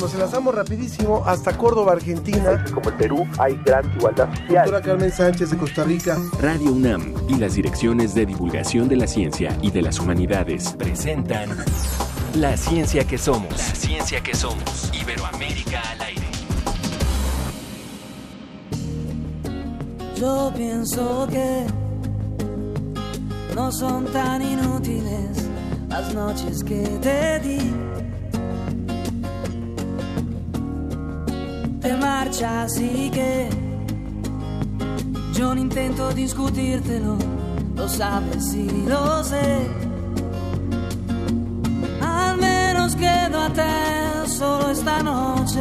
Nos enlazamos rapidísimo hasta Córdoba, Argentina. Como el Perú hay gran igualdad social. Doctora Carmen Sánchez de Costa Rica. Radio UNAM y las direcciones de divulgación de la ciencia y de las humanidades presentan La ciencia que somos. La ciencia que somos. Iberoamérica al aire. Yo pienso que no son tan inútiles las noches que te di. Te marchas y que yo no intento discutírtelo, lo sabes y lo sé. Al menos quedo a te solo esta noche.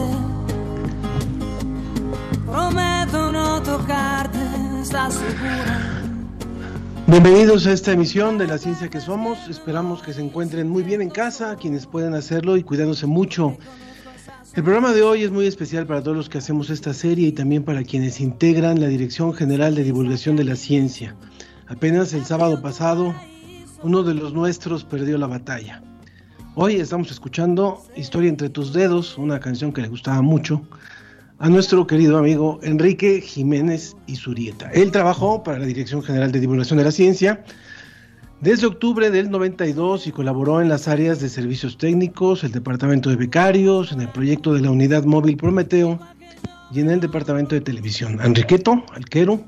Prometo no tocarte, ¿estás segura? Bienvenidos a esta emisión de La Ciencia que Somos. Esperamos que se encuentren muy bien en casa, quienes pueden hacerlo y cuidándose mucho. El programa de hoy es muy especial para todos los que hacemos esta serie y también para quienes integran la Dirección General de Divulgación de la Ciencia. Apenas el sábado pasado, uno de los nuestros perdió la batalla. Hoy estamos escuchando Historia entre tus dedos, una canción que le gustaba mucho a nuestro querido amigo Enrique Jiménez Izurieta. Él trabajó para la Dirección General de Divulgación de la Ciencia desde octubre del 92 y colaboró en las áreas de servicios técnicos, el departamento de becarios, en el proyecto de la unidad móvil Prometeo y en el departamento de televisión. Enriqueto, Alquero,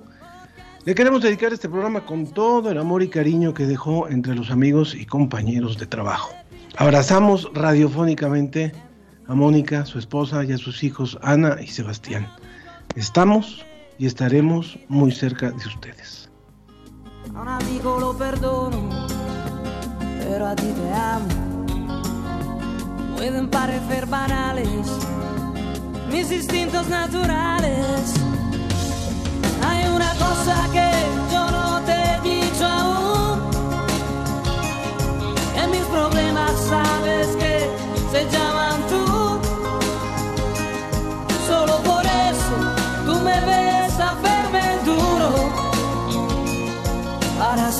le queremos dedicar este programa con todo el amor y cariño que dejó entre los amigos y compañeros de trabajo. Abrazamos radiofónicamente a Mónica, su esposa y a sus hijos Ana y Sebastián. Estamos y estaremos muy cerca de ustedes. A un amigo lo perdono, pero a ti te amo. Pueden parecer banales mis instintos naturales. Hay una cosa que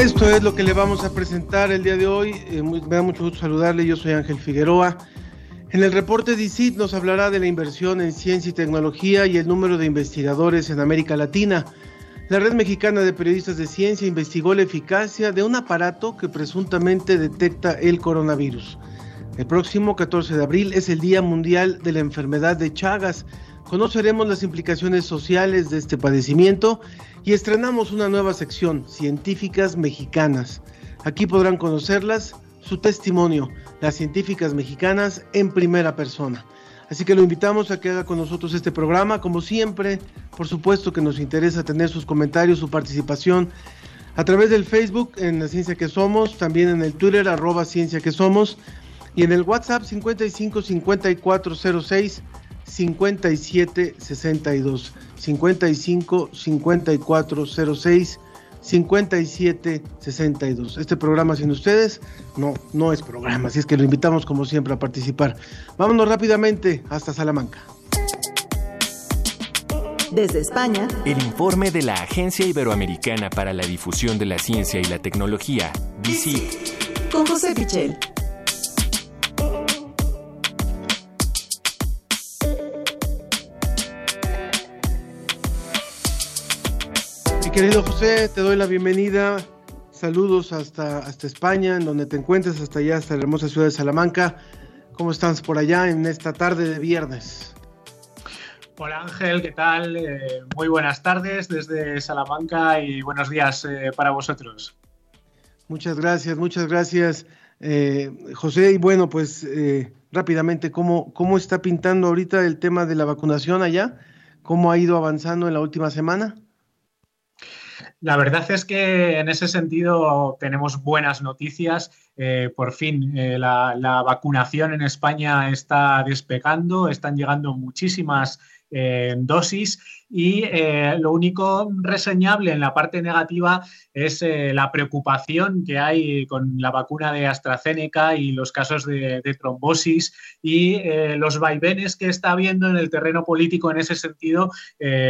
Esto es lo que le vamos a presentar el día de hoy. Eh, me da mucho gusto saludarle. Yo soy Ángel Figueroa. En el reporte DICIT nos hablará de la inversión en ciencia y tecnología y el número de investigadores en América Latina. La Red Mexicana de Periodistas de Ciencia investigó la eficacia de un aparato que presuntamente detecta el coronavirus. El próximo 14 de abril es el Día Mundial de la Enfermedad de Chagas. Conoceremos las implicaciones sociales de este padecimiento y estrenamos una nueva sección, Científicas Mexicanas. Aquí podrán conocerlas, su testimonio, las científicas mexicanas en primera persona. Así que lo invitamos a que haga con nosotros este programa. Como siempre, por supuesto que nos interesa tener sus comentarios, su participación a través del Facebook en La Ciencia que Somos, también en el Twitter arroba Ciencia que Somos y en el WhatsApp 55 5406 5762 55 5406 5762. Este programa sin ustedes no no es programa, así es que lo invitamos como siempre a participar. Vámonos rápidamente hasta Salamanca. Desde España, El informe de la Agencia Iberoamericana para la Difusión de la Ciencia y la Tecnología, DICIT. con José Pichel. Mi querido José, te doy la bienvenida. Saludos hasta, hasta España, en donde te encuentres, hasta allá, hasta la hermosa ciudad de Salamanca. ¿Cómo estás por allá en esta tarde de viernes? Hola Ángel, ¿qué tal? Eh, muy buenas tardes desde Salamanca y buenos días eh, para vosotros. Muchas gracias, muchas gracias, eh, José. Y bueno, pues rápidamente, ¿cómo, ¿cómo está pintando ahorita el tema de la vacunación allá? ¿Cómo ha ido avanzando en la última semana? La verdad es que en ese sentido tenemos buenas noticias. Eh, por fin, eh, la, la, vacunación en España está despegando, están llegando muchísimas eh, dosis y eh, lo único reseñable en la parte negativa es eh, la preocupación que hay con la vacuna de AstraZeneca y los casos de, de trombosis y los vaivenes que está habiendo en el terreno político en ese sentido,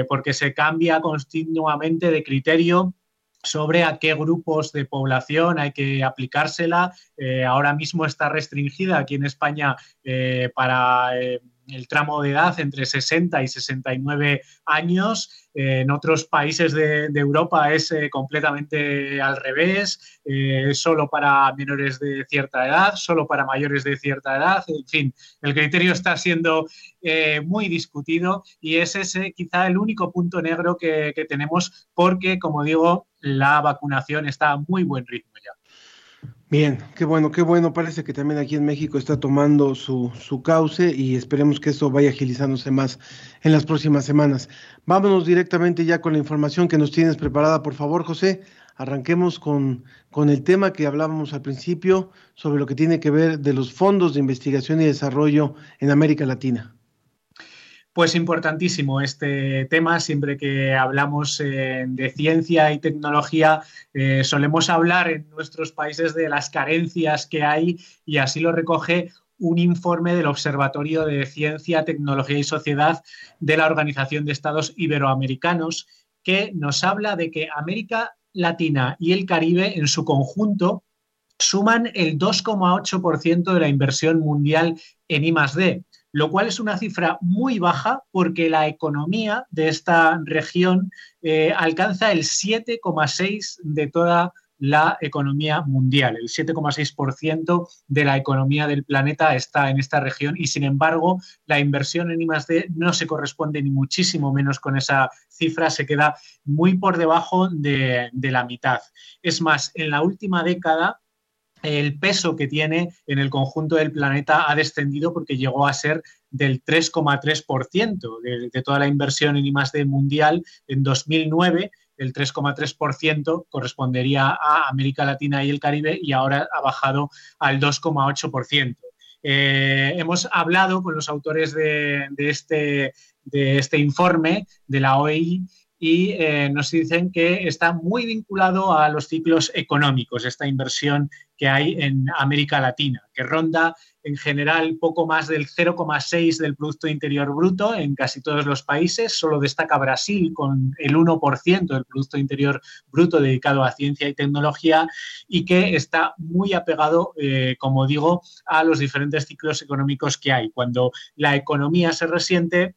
porque se cambia continuamente de criterio sobre a qué grupos de población hay que aplicársela. ahora mismo está restringida aquí en España para el tramo de edad entre 60 y 69 años. Eh, en otros países de, Europa es eh, completamente al revés, eh, solo para menores de cierta edad, solo para mayores de cierta edad. En fin, el criterio está siendo muy discutido y es ese quizá el único punto negro que, que tenemos porque, como digo, la vacunación está a muy buen ritmo ya. Bien, qué bueno, qué bueno. Parece que también aquí en México está tomando su, su cauce y esperemos que eso vaya agilizándose más en las próximas semanas. Vámonos directamente ya con la información que nos tienes preparada, por favor, José. Arranquemos con, con el tema que hablábamos al principio sobre lo que tiene que ver de los fondos de investigación y desarrollo en América Latina. Pues importantísimo este tema. Siempre que hablamos eh, de ciencia y tecnología, eh, solemos hablar en nuestros países de las carencias que hay y así lo recoge un informe del Observatorio de Ciencia, Tecnología y Sociedad de la Organización de Estados Iberoamericanos, que nos habla de que América Latina y el Caribe en su conjunto suman el 2,8% de la inversión mundial en I+D lo cual es una cifra muy baja porque la economía de esta región eh, alcanza el 7,6% de toda la economía mundial. El 7,6% de la economía del planeta está en esta región y, sin embargo, la inversión en I+D no se corresponde ni muchísimo menos con esa cifra, se queda muy por debajo de, de la mitad. Es más, en la última década el peso que tiene en el conjunto del planeta ha descendido porque llegó a ser del 3,3% de, toda la inversión en I+D mundial en 2009 el 3,3% correspondería a América Latina y el Caribe y ahora ha bajado al 2,8%. Eh, hemos hablado con los autores de, de, este, de este informe de la OEI y eh, nos dicen que está muy vinculado a los ciclos económicos, esta inversión que hay en América Latina, que ronda en general poco más del 0,6 del Producto Interior Bruto en casi todos los países, solo destaca Brasil con el 1% del Producto Interior Bruto dedicado a ciencia y tecnología y que está muy apegado, eh, como digo, a los diferentes ciclos económicos que hay. Cuando la economía se resiente,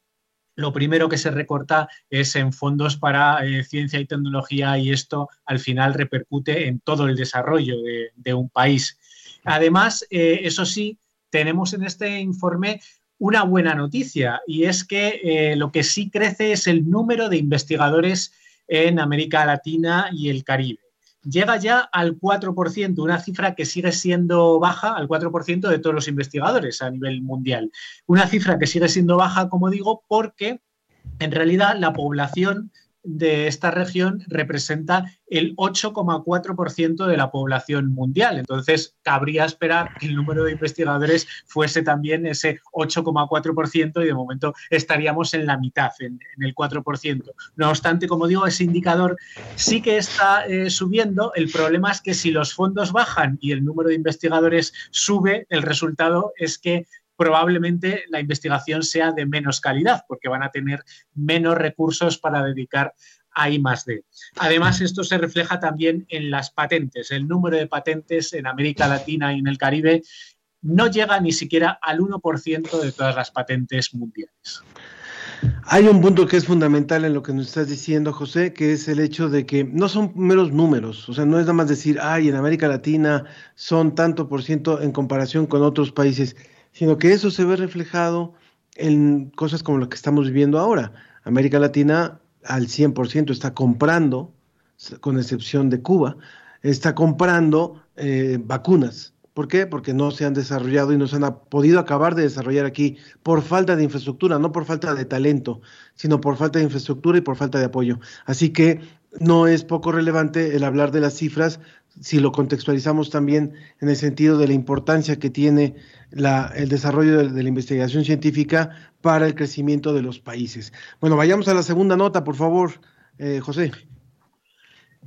lo primero que se recorta es en fondos para eh, ciencia y tecnología y esto al final repercute en todo el desarrollo de, un país. Además, eh, eso sí, tenemos en este informe una buena noticia y es que eh, lo que sí crece es el número de investigadores en América Latina y el Caribe llega ya al 4%, una cifra que sigue siendo baja, al 4% de todos los investigadores a nivel mundial. Una cifra que sigue siendo baja, como digo, porque en realidad la población de esta región representa el 8,4% de la población mundial. Entonces, cabría esperar que el número de investigadores fuese también ese 8,4% y de momento estaríamos en la mitad, en, el 4%. No obstante, como digo, ese indicador sí que está eh, subiendo. El problema es que si los fondos bajan y el número de investigadores sube, el resultado es que probablemente la investigación sea de menos calidad, porque van a tener menos recursos para dedicar a I +D. Además, esto se refleja también en las patentes. El número de patentes en América Latina y en el Caribe no llega ni siquiera al 1% de todas las patentes mundiales. Hay un punto que es fundamental en lo que nos estás diciendo, José, que es el hecho de que no son meros números, o sea, no es nada más decir, ay, en América Latina son tanto por ciento en comparación con otros países sino que eso se ve reflejado en cosas como lo que estamos viviendo ahora. América Latina al 100% está comprando, con excepción de Cuba, está comprando eh, vacunas. ¿Por qué? Porque no se han desarrollado y no se han podido acabar de desarrollar aquí por falta de infraestructura, no por falta de talento, sino por falta de infraestructura y por falta de apoyo. Así que no es poco relevante el hablar de las cifras si lo contextualizamos también en el sentido de la importancia que tiene el desarrollo de, la investigación científica para el crecimiento de los países. Bueno, vayamos a la segunda nota, por favor, eh, José.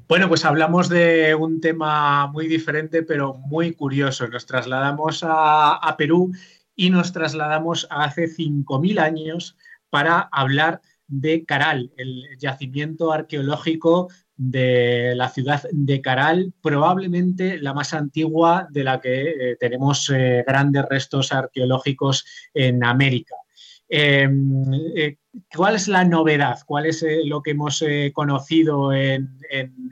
Bueno, pues hablamos de un tema muy diferente, pero muy curioso. Nos trasladamos a, Perú y nos trasladamos a hace 5.000 años para hablar de Caral, el yacimiento arqueológico de la ciudad de Caral, probablemente la más antigua de la que eh, tenemos eh, grandes restos arqueológicos en América. Em, eh, ¿Cuál es la novedad? ¿Cuál es lo que hemos conocido en,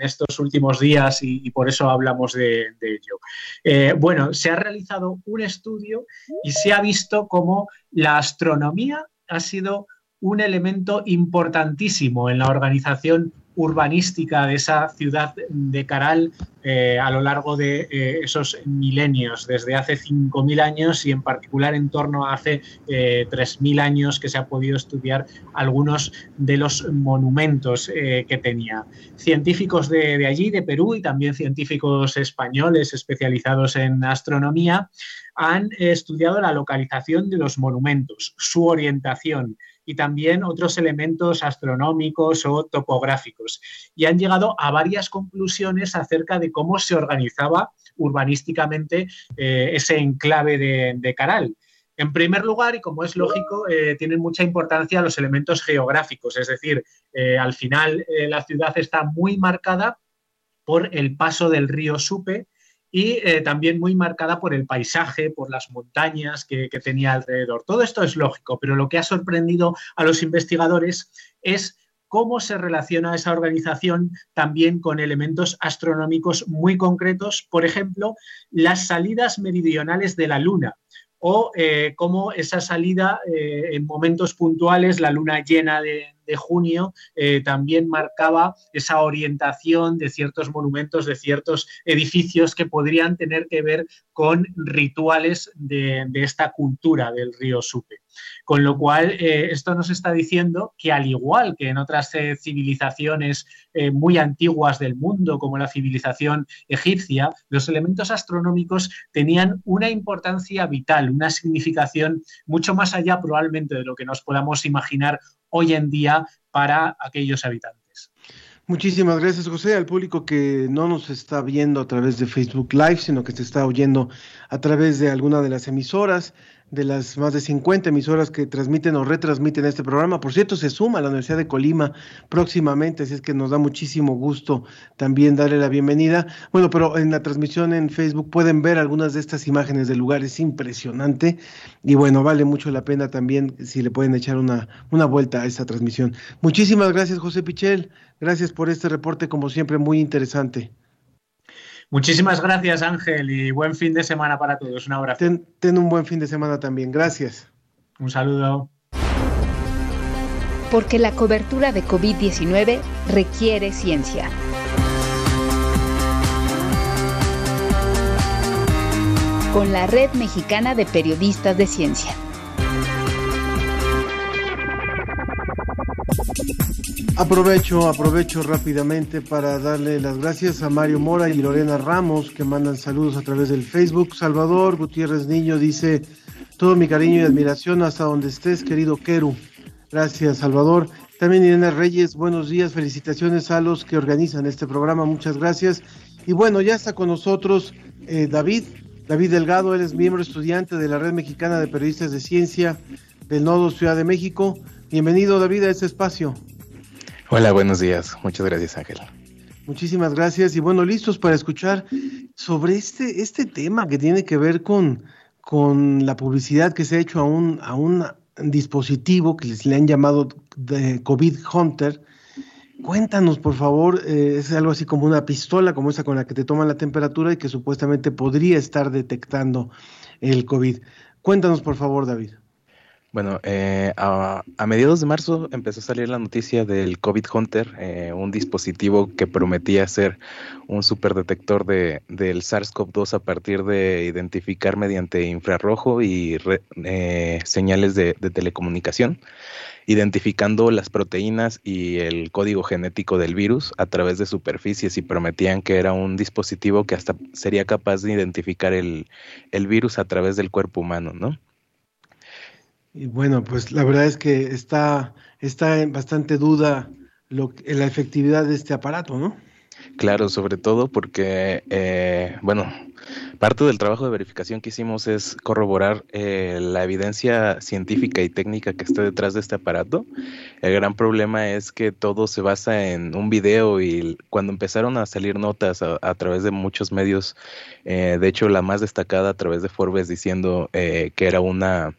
estos últimos días y, por eso hablamos de, de ello? bueno, se ha realizado un estudio y se ha visto cómo la astronomía ha sido un elemento importantísimo en la organización urbanística de esa ciudad de Caral eh, a lo largo de eh, esos milenios, desde hace 5.000 años y en particular en torno a hace 3.000 eh, años que se ha podido estudiar algunos de los monumentos que tenía. Científicos de allí, de Perú, y también científicos españoles especializados en astronomía, han estudiado la localización de los monumentos, su orientación, y también otros elementos astronómicos o topográficos. Y han llegado a varias conclusiones acerca de cómo se organizaba urbanísticamente eh, ese enclave de, Caral. En primer lugar, y como es lógico, eh, tienen mucha importancia los elementos geográficos, es decir, eh, al final la ciudad está muy marcada por el paso del río Supe, y eh, también muy marcada por el paisaje, por las montañas que, tenía alrededor. Todo esto es lógico, pero lo que ha sorprendido a los investigadores es cómo se relaciona esa organización también con elementos astronómicos muy concretos, por ejemplo, las salidas meridionales de la Luna o eh, cómo esa salida eh, en momentos puntuales, la luna llena de, de junio eh, también marcaba esa orientación de ciertos monumentos, de ciertos edificios que podrían tener que ver con rituales de, esta cultura del río Supe. Con lo cual, eh, esto nos está diciendo que al igual que en otras eh, civilizaciones muy antiguas del mundo, como la civilización egipcia, los elementos astronómicos tenían una importancia vital, una significación mucho más allá probablemente de lo que nos podamos imaginar hoy en día para aquellos habitantes. Muchísimas gracias, José, al público que no nos está viendo a través de Facebook Live, sino que se está oyendo a través de alguna de las emisoras de las más de 50 emisoras que transmiten o retransmiten este programa. Por cierto, se suma a la Universidad de Colima próximamente, así es que nos da muchísimo gusto también darle la bienvenida. Bueno, pero en la transmisión en Facebook pueden ver algunas de estas imágenes del lugar, es impresionante y bueno, vale mucho la pena también si le pueden echar una, una vuelta a esta transmisión. Muchísimas gracias, José Pichel. Gracias por este reporte, como siempre, muy interesante. Muchísimas gracias, Ángel, y buen fin de semana para todos. Un abrazo. Ten, un buen fin de semana también. Gracias. Un saludo. Porque la cobertura de COVID-19 requiere ciencia. Con la Red Mexicana de Periodistas de Ciencia. Aprovecho, aprovecho rápidamente para darle las gracias a Mario Mora y Lorena Ramos que mandan saludos a través del Facebook. Salvador Gutiérrez Niño dice todo mi cariño y admiración hasta donde estés, querido Keru. Gracias, Salvador. También Irene Reyes, buenos días, felicitaciones a los que organizan este programa, muchas gracias. Y bueno, ya está con nosotros eh, David, David Delgado, él es miembro estudiante de la Red Mexicana de Periodistas de Ciencia del Nodo Ciudad de México. Bienvenido, David, a este espacio. Hola, buenos días. Muchas gracias, Ángel. Muchísimas gracias y bueno, listos para escuchar sobre este, este tema que tiene que ver con, con la publicidad que se ha hecho a un, a un dispositivo que les le han llamado de COVID Hunter. Cuéntanos, por favor, eh, es algo así como una pistola, como esa con la que te toman la temperatura y que supuestamente podría estar detectando el COVID. Cuéntanos, por favor, David. Bueno, eh, a, mediados de marzo empezó a salir la noticia del COVID Hunter, eh, un dispositivo que prometía ser un superdetector de, del SARS-CoV-2 a partir de identificar mediante infrarrojo y eh, señales de, telecomunicación, identificando las proteínas y el código genético del virus a través de superficies y prometían que era un dispositivo que hasta sería capaz de identificar el, el virus a través del cuerpo humano, ¿no? Y bueno, pues la verdad es que está, está en bastante duda lo, la efectividad de este aparato, ¿no? Claro, sobre todo porque, eh, bueno, parte del trabajo de verificación que hicimos es corroborar eh, la evidencia científica y técnica que está detrás de este aparato. El gran problema es que todo se basa en un video y cuando empezaron a salir notas a, través de muchos medios, eh, de hecho la más destacada a través de Forbes diciendo que era una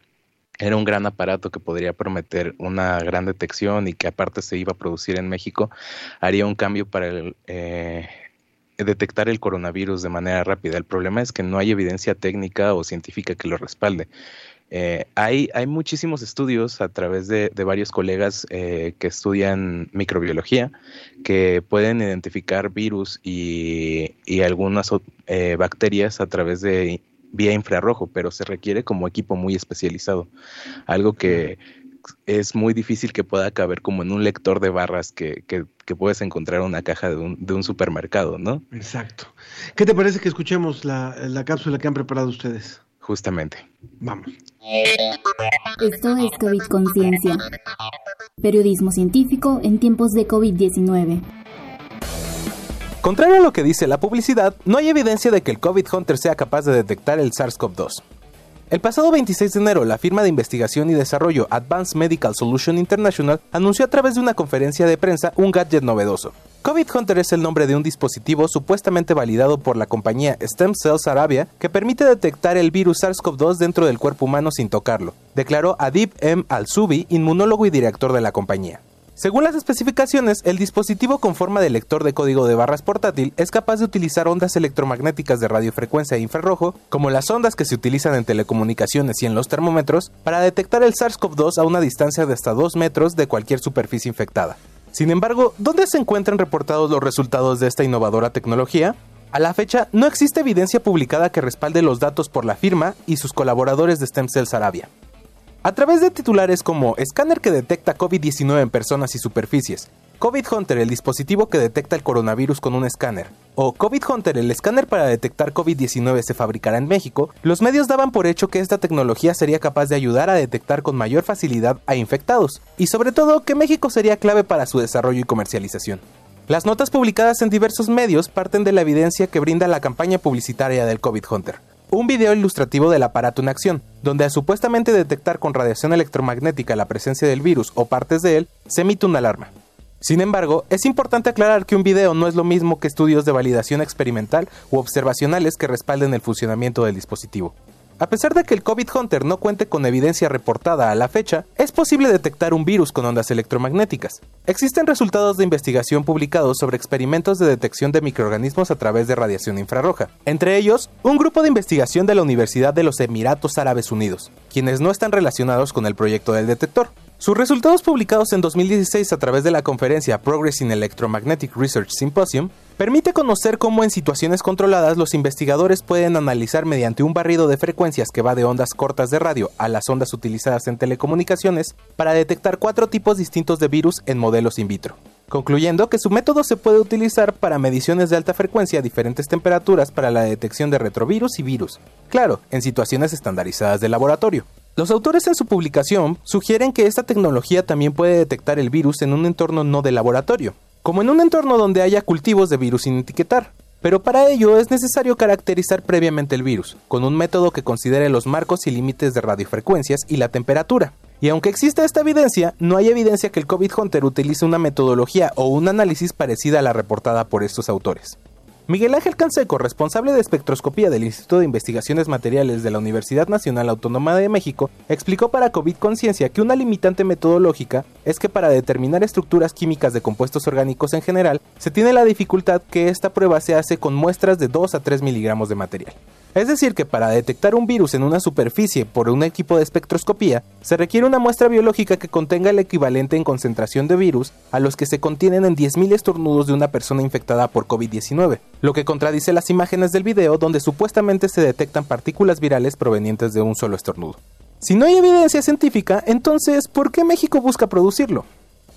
era un gran aparato que podría prometer una gran detección y que aparte se iba a producir en México, haría un cambio para eh, detectar el coronavirus de manera rápida. El problema es que no hay evidencia técnica o científica que lo respalde. Eh, hay, hay muchísimos estudios a través de, varios colegas eh, que estudian microbiología que pueden identificar virus y, y algunas bacterias a través de vía infrarrojo, pero se requiere como equipo muy especializado. Algo que es muy difícil que pueda caber como en un lector de barras que, puedes encontrar en una caja de un, de un, supermercado, ¿no? Exacto. ¿Qué te parece que escuchemos la, la cápsula que han preparado ustedes? Justamente. Vamos. Esto es COVID Conciencia. Periodismo científico en tiempos de COVID-19. Contrario a lo que dice la publicidad, no hay evidencia de que el COVID Hunter sea capaz de detectar el SARS-CoV-2. El pasado 26 de enero, la firma de investigación y desarrollo Advanced Medical Solution International anunció a través de una conferencia de prensa un gadget novedoso. COVID Hunter es el nombre de un dispositivo supuestamente validado por la compañía Stem Cells Arabia que permite detectar el virus SARS-CoV-2 dentro del cuerpo humano sin tocarlo, declaró Adib M. Al-Subi, inmunólogo y director de la compañía. Según las especificaciones, el dispositivo con forma de lector de código de barras portátil es capaz de utilizar ondas electromagnéticas de radiofrecuencia e infrarrojo, como las ondas que se utilizan en telecomunicaciones y en los termómetros, para detectar el SARS-CoV-2 a una distancia de hasta 2 metros de cualquier superficie infectada. Sin embargo, ¿dónde se encuentran reportados los resultados de esta innovadora tecnología? A la fecha, no existe evidencia publicada que respalde los datos por la firma y sus colaboradores de Stem Cells Arabia. A través de titulares como escáner que detecta COVID-19 en personas y superficies, COVID Hunter, el dispositivo que detecta el coronavirus con un escáner, o COVID Hunter, el escáner para detectar COVID-19 se fabricará en México, los medios daban por hecho que esta tecnología sería capaz de ayudar a detectar con mayor facilidad a infectados, y sobre todo que México sería clave para su desarrollo y comercialización. Las notas publicadas en diversos medios parten de la evidencia que brinda la campaña publicitaria del COVID Hunter un video ilustrativo del aparato en acción, donde a supuestamente detectar con radiación electromagnética la presencia del virus o partes de él, se emite una alarma. Sin embargo, es importante aclarar que un video no es lo mismo que estudios de validación experimental u observacionales que respalden el funcionamiento del dispositivo. A pesar de que el COVID Hunter no cuente con evidencia reportada a la fecha, es posible detectar un virus con ondas electromagnéticas. Existen resultados de investigación publicados sobre experimentos de detección de microorganismos a través de radiación infrarroja, entre ellos un grupo de investigación de la Universidad de los Emiratos Árabes Unidos, quienes no están relacionados con el proyecto del detector. Sus resultados publicados en 2016 a través de la conferencia Progress in Electromagnetic Research Symposium permite conocer cómo en situaciones controladas los investigadores pueden analizar mediante un barrido de frecuencias que va de ondas cortas de radio a las ondas utilizadas en telecomunicaciones para detectar cuatro tipos distintos de virus en modelos in vitro concluyendo que su método se puede utilizar para mediciones de alta frecuencia a diferentes temperaturas para la detección de retrovirus y virus, claro, en situaciones estandarizadas de laboratorio. Los autores en su publicación sugieren que esta tecnología también puede detectar el virus en un entorno no de laboratorio, como en un entorno donde haya cultivos de virus sin etiquetar. Pero para ello es necesario caracterizar previamente el virus, con un método que considere los marcos y límites de radiofrecuencias y la temperatura. Y aunque exista esta evidencia, no hay evidencia que el COVID Hunter utilice una metodología o un análisis parecida a la reportada por estos autores. Miguel Ángel Canseco, responsable de espectroscopía del Instituto de Investigaciones Materiales de la Universidad Nacional Autónoma de México, explicó para COVID Conciencia que una limitante metodológica es que para determinar estructuras químicas de compuestos orgánicos en general, se tiene la dificultad que esta prueba se hace con muestras de 2 a 3 miligramos de material. Es decir, que para detectar un virus en una superficie por un equipo de espectroscopía, se requiere una muestra biológica que contenga el equivalente en concentración de virus a los que se contienen en 10.000 estornudos de una persona infectada por COVID-19, lo que contradice las imágenes del video donde supuestamente se detectan partículas virales provenientes de un solo estornudo. Si no hay evidencia científica, entonces, ¿por qué México busca producirlo?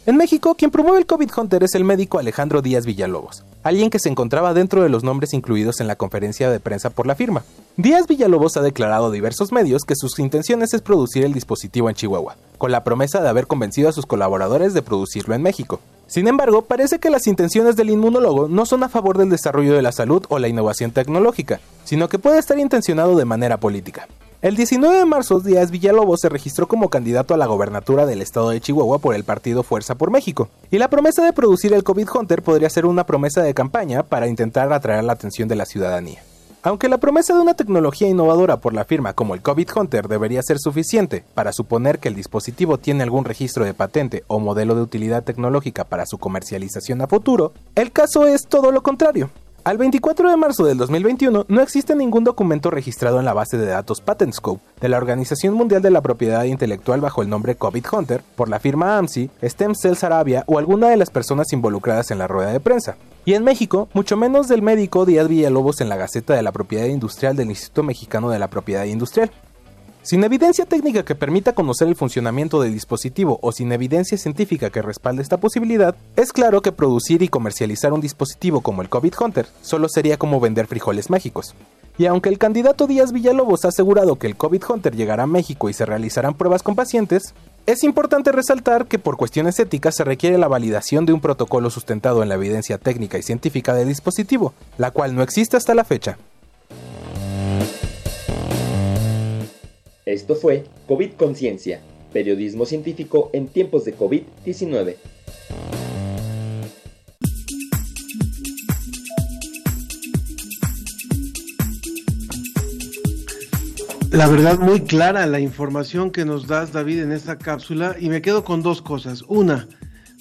En México, quien promueve el COVID Hunter es el médico Alejandro Díaz Villalobos, alguien que se encontraba dentro de los nombres incluidos en la conferencia de prensa por la firma. Díaz Villalobos ha declarado a diversos medios que sus intenciones es producir el dispositivo en Chihuahua, con la promesa de haber convencido a sus colaboradores de producirlo en México. Sin embargo, parece que las intenciones del inmunólogo no son a favor del desarrollo de la salud o la innovación tecnológica, sino que puede estar intencionado de manera política. El 19 de marzo, Díaz Villalobos se registró como candidato a la gobernatura del estado de Chihuahua por el partido Fuerza por México, y la promesa de producir el COVID Hunter podría ser una promesa de campaña para intentar atraer la atención de la ciudadanía. Aunque la promesa de una tecnología innovadora por la firma como el COVID Hunter debería ser suficiente para suponer que el dispositivo tiene algún registro de patente o modelo de utilidad tecnológica para su comercialización a futuro, el caso es todo lo contrario. Al 24 de marzo del 2021 no existe ningún documento registrado en la base de datos PatentScope de la Organización Mundial de la Propiedad Intelectual bajo el nombre COVID Hunter por la firma AMSI, Stem Cells Arabia o alguna de las personas involucradas en la rueda de prensa. Y en México, mucho menos del médico Díaz Villalobos en la Gaceta de la Propiedad Industrial del Instituto Mexicano de la Propiedad Industrial. Sin evidencia técnica que permita conocer el funcionamiento del dispositivo o sin evidencia científica que respalde esta posibilidad, es claro que producir y comercializar un dispositivo como el COVID Hunter solo sería como vender frijoles mágicos. Y aunque el candidato Díaz Villalobos ha asegurado que el COVID Hunter llegará a México y se realizarán pruebas con pacientes, es importante resaltar que por cuestiones éticas se requiere la validación de un protocolo sustentado en la evidencia técnica y científica del dispositivo, la cual no existe hasta la fecha. Esto fue COVID Conciencia, periodismo científico en tiempos de COVID-19. La verdad, muy clara la información que nos das, David, en esta cápsula. Y me quedo con dos cosas. Una,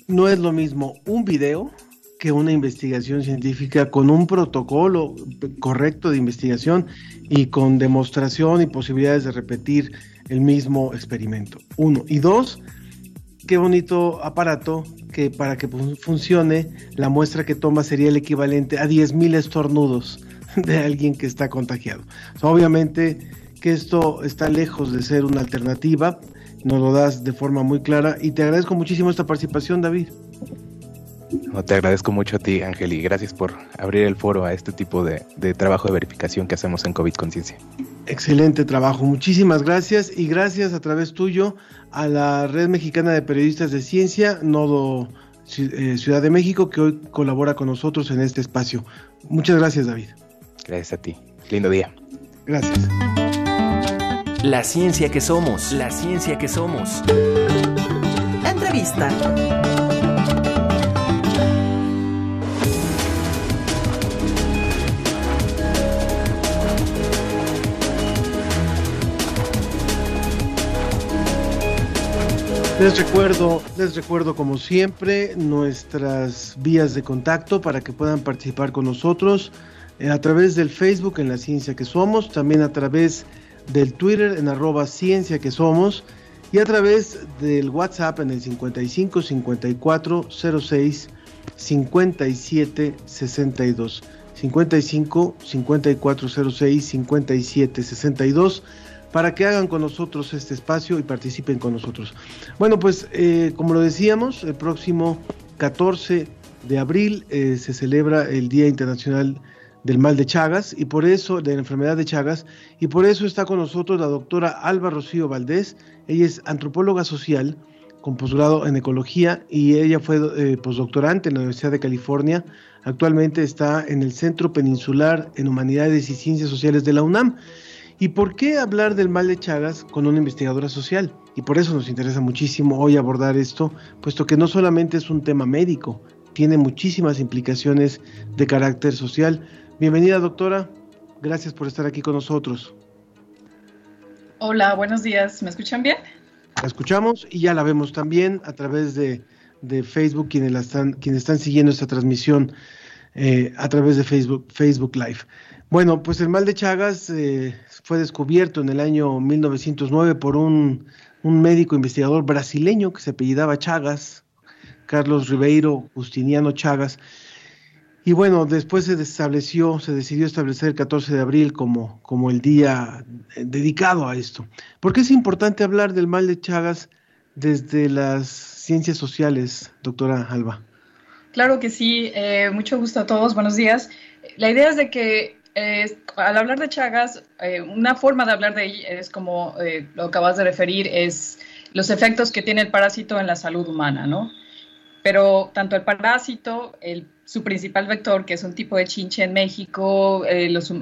no es lo mismo un video que una investigación científica con un protocolo correcto de investigación y con demostración y posibilidades de repetir el mismo experimento. Uno. Y dos, qué bonito aparato que para que funcione la muestra que toma sería el equivalente a 10.000 estornudos de alguien que está contagiado. obviamente que esto está lejos de ser una alternativa, nos lo das de forma muy clara y te agradezco muchísimo esta participación, David. No, te agradezco mucho a ti, Ángel, y gracias por abrir el foro a este tipo de, trabajo de verificación que hacemos en COVID Conciencia. Excelente trabajo, muchísimas gracias y gracias a través tuyo a la Red Mexicana de Periodistas de Ciencia, Nodo eh, Ciudad de México, que hoy colabora con nosotros en este espacio. Muchas gracias, David. Gracias a ti. Lindo día. Gracias. La ciencia que somos, la ciencia que somos. Entrevista. Les recuerdo, les recuerdo como siempre nuestras vías de contacto para que puedan participar con nosotros eh, a través del Facebook en la ciencia que somos, también a través del Twitter en arroba ciencia que somos y a través del WhatsApp en el 55 54 06 57 62. 55 54 06 57 62 para que hagan con nosotros este espacio y participen con nosotros. Bueno, pues eh, como lo decíamos, el próximo 14 de abril eh, se celebra el Día Internacional del Mal de Chagas y por eso, de la enfermedad de Chagas, y por eso está con nosotros la doctora Alba Rocío Valdés. Ella es antropóloga social con posgrado en ecología y ella fue eh, postdoctorante en la Universidad de California. Actualmente está en el Centro Peninsular en Humanidades y Ciencias Sociales de la UNAM. ¿Y por qué hablar del mal de Chagas con una investigadora social? Y por eso nos interesa muchísimo hoy abordar esto, puesto que no solamente es un tema médico, tiene muchísimas implicaciones de carácter social. Bienvenida, doctora. Gracias por estar aquí con nosotros. Hola, buenos días. ¿Me escuchan bien? La escuchamos y ya la vemos también a través de, Facebook, quienes, la están, quienes están siguiendo esta transmisión eh, a través de Facebook, Facebook Live. Bueno, pues el mal de Chagas eh, fue descubierto en el año 1909 por un, un médico investigador brasileño que se apellidaba Chagas, Carlos Ribeiro Justiniano Chagas. Y bueno, después se estableció, se decidió establecer el 14 de abril como, como el día eh, dedicado a esto. ¿Por qué es importante hablar del mal de Chagas desde las ciencias sociales, doctora Alba? Claro que sí, eh, mucho gusto a todos, buenos días. La idea es de que eh, al hablar de Chagas, eh, una forma de hablar de ella es como eh, lo acabas de referir, es los efectos que tiene el parásito en la salud humana, ¿no? Pero tanto el parásito, el, su principal vector, que es un tipo de chinche en México, los,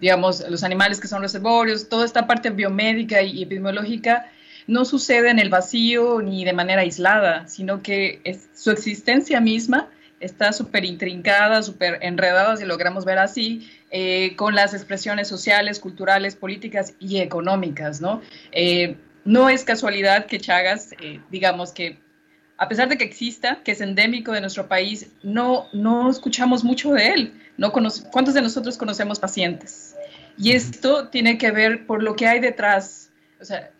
digamos, los animales que son reservorios, toda esta parte biomédica y epidemiológica, no sucede en el vacío ni de manera aislada, sino que es, su existencia misma está súper intrincada, súper enredada, si logramos ver así, eh, con las expresiones sociales, culturales, políticas y económicas, ¿no? Eh, no es casualidad que Chagas, eh, digamos que a pesar de que exista, que es endémico de nuestro país, no, no escuchamos mucho de él. No ¿Cuántos de nosotros conocemos pacientes? Y esto tiene que ver por lo que hay detrás, o sea,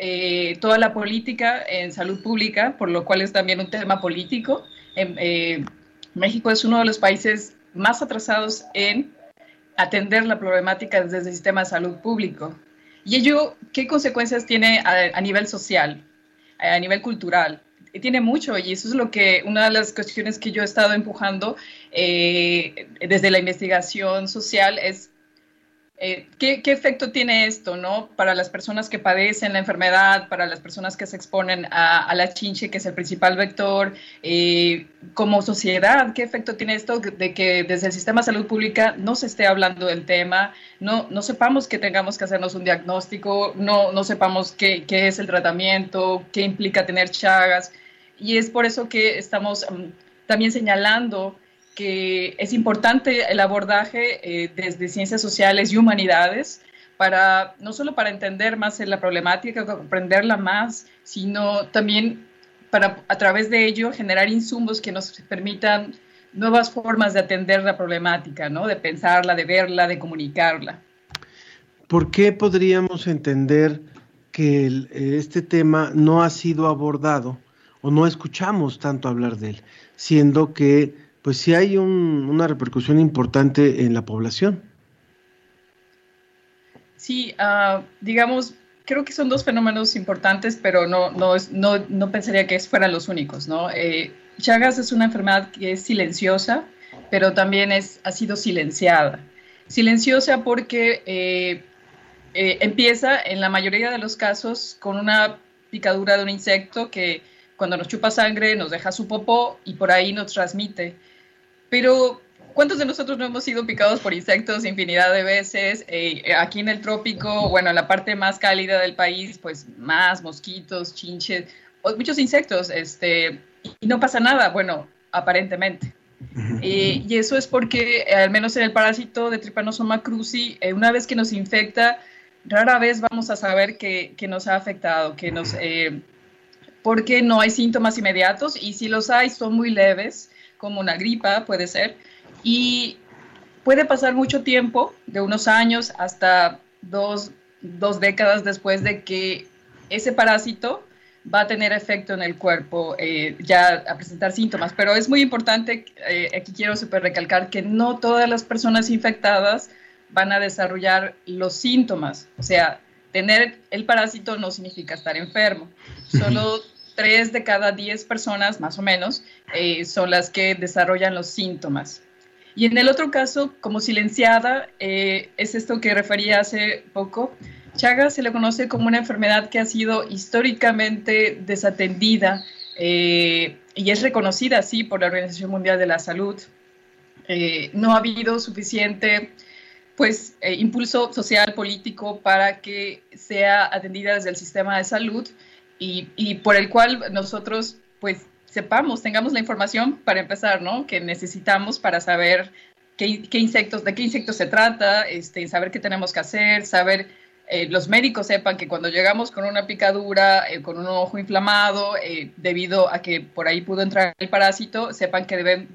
toda la política en salud pública, por lo cual es también un tema político. Em, México es uno de los países más atrasados en atender la problemática desde el sistema de salud público. ¿Y ello qué consecuencias tiene a, nivel social, a, nivel cultural? tiene mucho y eso es lo que una de las cuestiones que yo he estado empujando eh, desde la investigación social es eh, ¿qué, efecto tiene esto ¿no? para las personas que padecen la enfermedad, para las personas que se exponen a, la chinche, que es el principal vector? Eh, como sociedad, ¿qué efecto tiene esto de que desde el sistema de salud pública no se esté hablando del tema, no, no sepamos que tengamos que hacernos un diagnóstico, no, no sepamos qué, qué es el tratamiento, qué implica tener chagas? Y es por eso que estamos mm, también señalando que es importante el abordaje eh, desde ciencias sociales y humanidades para no solo para entender más la problemática, comprenderla más, sino también para a través de ello generar insumos que nos permitan nuevas formas de atender la problemática, ¿no? De pensarla, de verla, de comunicarla. ¿Por qué podríamos entender que este tema no ha sido abordado o no escuchamos tanto hablar de él, siendo que pues sí hay una repercusión importante en la población. Sí, uh, digamos, creo que son dos fenómenos importantes, pero no, no, no, no pensaría que fueran los únicos, ¿no? Eh, Chagas es una enfermedad que es silenciosa, pero también es, ha sido silenciada. Silenciosa porque eh, eh, empieza en la mayoría de los casos con una picadura de un insecto que cuando nos chupa sangre nos deja su popó y por ahí nos transmite. Pero, ¿cuántos de nosotros no hemos sido picados por insectos infinidad de veces? Eh, aquí en el trópico, bueno, en la parte más cálida del país, pues más mosquitos, chinches, muchos insectos, este, y no pasa nada, bueno, aparentemente. Eh, y eso es porque, al menos en el parásito de Trypanosoma cruzi, eh, una vez que nos infecta, rara vez vamos a saber que, que nos ha afectado, que nos, porque no hay síntomas inmediatos y si los hay son muy leves como una gripa, puede ser, y puede pasar mucho tiempo, de unos años hasta dos, décadas después de que ese parásito va a tener efecto en el cuerpo, eh, ya a presentar síntomas. Pero es muy importante, eh, aquí quiero super recalcar que no todas las personas infectadas van a desarrollar los síntomas. O sea, tener el parásito no significa estar enfermo. Solo tres de cada diez personas, más o menos, eh, son las que desarrollan los síntomas. Y en el otro caso, como silenciada, eh, es esto que refería hace poco. Chagas se le conoce como una enfermedad que ha sido históricamente desatendida eh, y es reconocida así por la Organización Mundial de la Salud. no ha habido suficiente pues, impulso social, político para que sea atendida desde el sistema de salud y, por el cual nosotros pues sepamos, tengamos la información para empezar, ¿no? Que necesitamos para saber qué, insectos, de qué insectos se trata, este, saber qué tenemos que hacer, saber eh, los médicos sepan que cuando llegamos con una picadura, eh, con un ojo inflamado, eh, debido a que por ahí pudo entrar el parásito, sepan que deben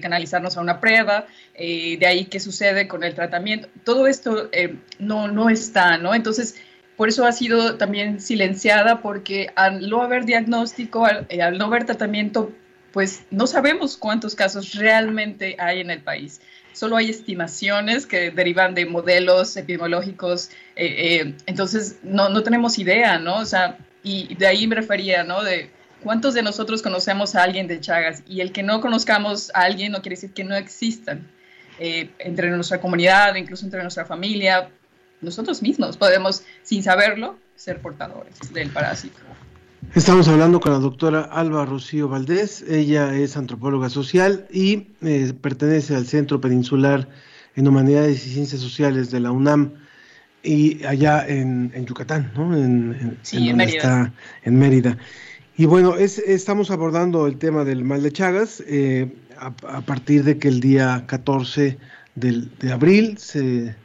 canalizarnos a una prueba, de ahí qué sucede con el tratamiento. Todo esto no, no está, ¿no? Entonces, por eso ha sido también silenciada, porque al no haber diagnóstico, al, al no haber tratamiento, pues no sabemos cuántos casos realmente hay en el país solo hay estimaciones que derivan de modelos epidemiológicos, eh, eh, entonces no, no, tenemos idea, ¿no? O sea, y de ahí me refería, ¿no? De cuántos de nosotros conocemos a alguien de Chagas y el que no conozcamos a alguien no quiere decir que no existan. Eh, entre nuestra comunidad, incluso entre nuestra familia, nosotros mismos podemos, sin saberlo, ser portadores del parásito. Estamos hablando con la doctora Alba Rocío Valdés. Ella es antropóloga social y eh, pertenece al Centro Peninsular en Humanidades y Ciencias Sociales de la UNAM y allá en, Yucatán, ¿no? En, sí, en, Mérida. Está, en Mérida. Y bueno, estamos abordando el tema del mal de Chagas eh, a, partir de que el día 14 de abril se,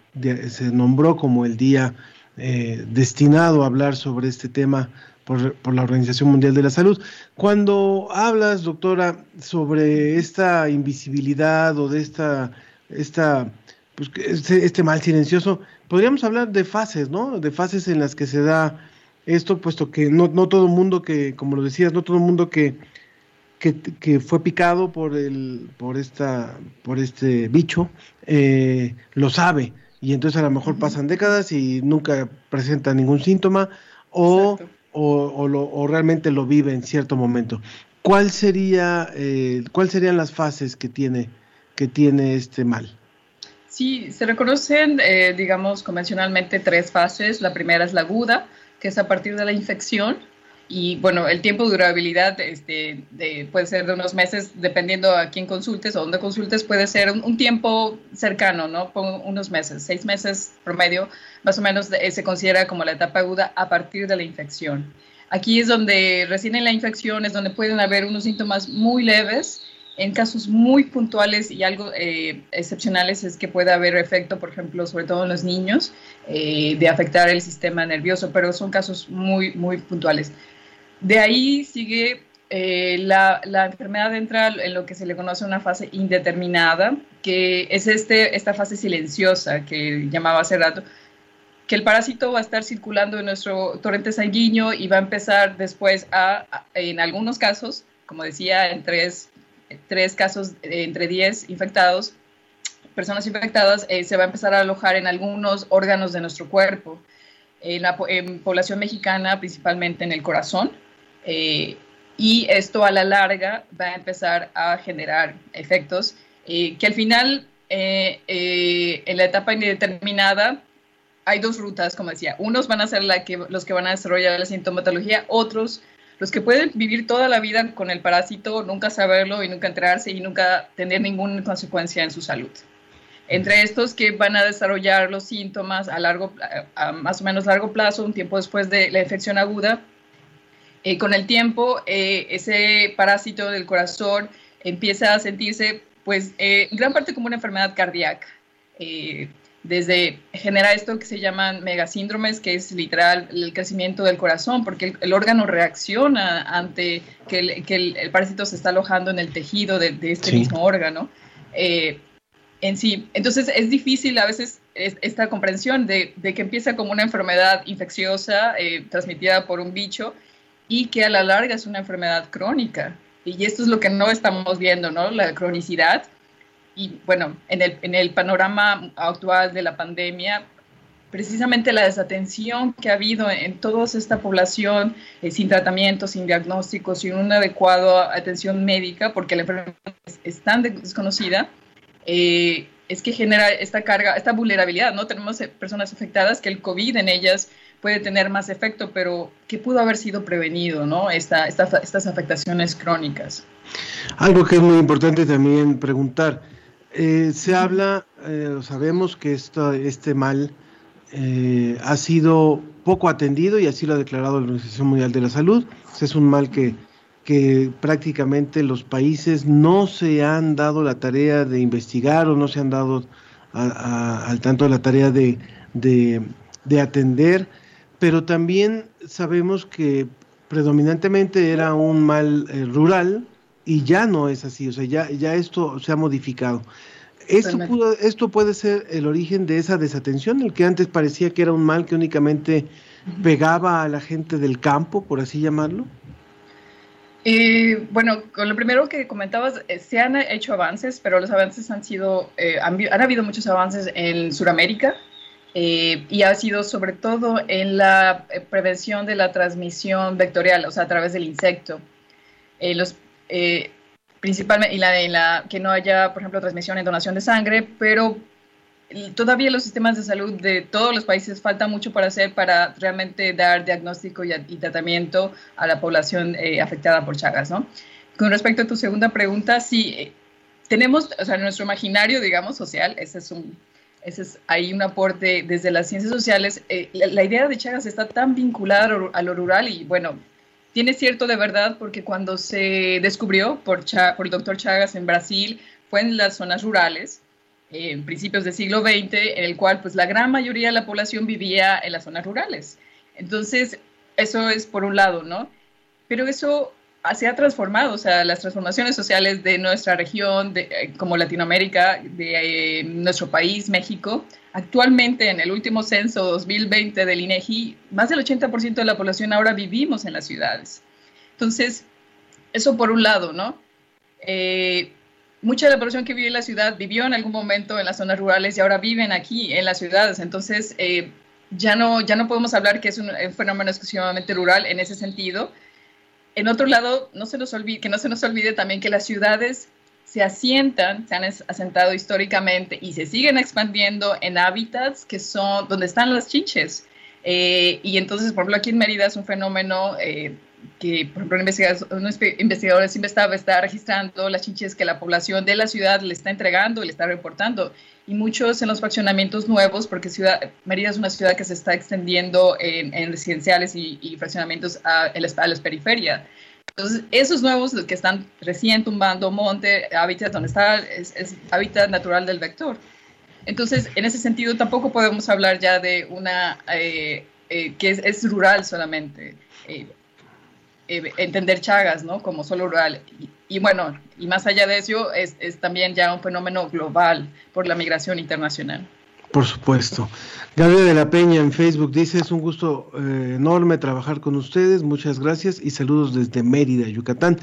se nombró como el día eh, destinado a hablar sobre este tema por, la Organización Mundial de la Salud. Cuando hablas, doctora, sobre esta invisibilidad o de esta, esta pues, este, este, mal silencioso, podríamos hablar de fases, ¿no? De fases en las que se da esto, puesto que no, no todo mundo que, como lo decías, no todo mundo que, que, fue picado por el, por esta, por este bicho, eh, lo sabe. Y entonces a lo mejor pasan décadas y nunca presenta ningún síntoma, o o, realmente lo vive en cierto momento. ¿Cuál sería, eh, ¿Cuáles serían las fases que tiene, que tiene este mal? Sí, se reconocen, eh, digamos, convencionalmente tres fases. La primera es la aguda, que es a partir de la infección, y bueno, el tiempo de durabilidad este, puede ser de unos meses, dependiendo a quién consultes o dónde consultes, puede ser un, tiempo cercano, ¿no? Pongo unos meses, seis meses promedio, más o menos se considera como la etapa aguda a partir de la infección. Aquí es donde recién en la infección es donde pueden haber unos síntomas muy leves. En casos muy puntuales y algo eh, excepcionales es que puede haber efecto, por ejemplo, sobre todo en los niños, eh, de afectar el sistema nervioso, pero son casos muy, muy puntuales. De ahí sigue eh, la, enfermedad entra en lo que se le conoce una fase indeterminada, que es este, esta fase silenciosa que llamaba hace rato, que el parásito va a estar circulando en nuestro torrente sanguíneo y va a empezar después a, en algunos casos, como decía, en tres, casos entre 10 infectados, personas infectadas, eh, se va a empezar a alojar en algunos órganos de nuestro cuerpo. En la en población mexicana, principalmente en el corazón, eh, y esto a la larga va a empezar a generar efectos eh, que al final, eh, en la etapa indeterminada, hay dos rutas, como decía. Unos van a ser la que, los que van a desarrollar la sintomatología, otros los que pueden vivir toda la vida con el parásito, nunca saberlo y nunca enterarse y nunca tener ninguna consecuencia en su salud. Entre estos que van a desarrollar los síntomas a largo, a más o menos largo plazo, un tiempo después de la infección aguda, eh, con el tiempo eh, ese parásito del corazón empieza a sentirse pues eh, en gran parte como una enfermedad cardíaca. desde genera esto que se llaman megasíndromes, que es literal el crecimiento del corazón, porque el, órgano reacciona ante que, el, parásito se está alojando en el tejido de, este mismo órgano. en sí, entonces es difícil a veces esta comprensión de, que empieza como una enfermedad infecciosa transmitida por un bicho y que a la larga es una enfermedad crónica. Y esto es lo que no estamos viendo, ¿no? La cronicidad. Y bueno, en el, en el panorama actual de la pandemia, precisamente la desatención que ha habido en toda esta población eh, sin tratamiento, sin diagnóstico, sin una adecuada atención médica, porque la enfermedad es, tan desconocida, eh, es que genera esta carga, esta vulnerabilidad, ¿no? Tenemos eh, personas afectadas que el COVID en ellas puede tener más efecto, pero que pudo haber sido prevenido, ¿no? Esta, estas afectaciones crónicas. Algo que es muy importante también preguntar. Eh, se habla, eh, sabemos que este mal eh, ha sido poco atendido y así lo ha declarado la Organización Mundial de la Salud. Es un mal que, prácticamente los países no se han dado la tarea de investigar o no se han dado al tanto la tarea de de atender, pero también sabemos que predominantemente era un mal eh, rural y ya no es así, o sea, ya, ya esto se ha modificado. Esto, esto puede ser el origen de esa desatención, el que antes parecía que era un mal que únicamente pegaba a la gente del campo, por así llamarlo. bueno, con lo primero que comentabas, eh, se han hecho avances, pero los avances han sido, eh, han, habido muchos avances en Sudamérica eh, y ha sido sobre todo en la prevención de la transmisión vectorial, o sea, a través del insecto. los, principalmente, y la, la, que no haya, por ejemplo, transmisión en donación de sangre, pero todavía los sistemas de salud de todos los países falta mucho para hacer para realmente dar diagnóstico y, tratamiento a la población eh, afectada por Chagas, ¿no? Con respecto a tu segunda pregunta, sí, eh, tenemos, o sea, en nuestro imaginario, digamos, social, ese es un, ese es ahí un aporte desde las ciencias sociales. Eh, la, idea de Chagas está tan vinculada a lo rural y, bueno, tiene cierto de verdad porque cuando se descubrió por, el doctor Chagas en Brasil, fue en las zonas rurales, en principios del siglo XX, en el cual pues la gran mayoría de la población vivía en las zonas rurales. Entonces, eso es por un lado, ¿no? Pero eso se ha transformado, o sea, las transformaciones sociales de nuestra región, de, eh, como Latinoamérica, de eh, nuestro país, México, actualmente en el último censo 2020 del INEGI, más del 80% de la población ahora vivimos en las ciudades. Entonces, eso por un lado, ¿no? Eh, mucha de la población que vive en la ciudad vivió en algún momento en las zonas rurales y ahora viven aquí en las ciudades. Entonces, ya, no, ya no podemos hablar que es un, fenómeno exclusivamente rural en ese sentido. En otro lado, no se nos olvide, que no se nos olvide también que las ciudades se asientan, se han asentado históricamente y se siguen expandiendo en hábitats que son donde están las chinches. Eh, y entonces, por ejemplo, aquí en Mérida es un fenómeno eh, que, por ejemplo, unos investigadores está, está registrando las chinches que la población de la ciudad le está entregando y le está reportando. Y muchos en los fraccionamientos nuevos, porque ciudad, Mérida es una ciudad que se está extendiendo en, residenciales y, fraccionamientos a, a, las periferias. Entonces, esos nuevos que están recién tumbando monte, hábitat donde está, es, hábitat natural del vector. Entonces, en ese sentido, tampoco podemos hablar ya de una eh, eh, que es, es, rural solamente. Eh, eh, entender Chagas, ¿no? Como solo rural. Y, bueno, y más allá de eso, es, también ya un fenómeno global por la migración internacional. Por supuesto. Gabriel de la Peña en Facebook dice, es un gusto eh, enorme trabajar con ustedes, muchas gracias y saludos desde Mérida, Yucatán.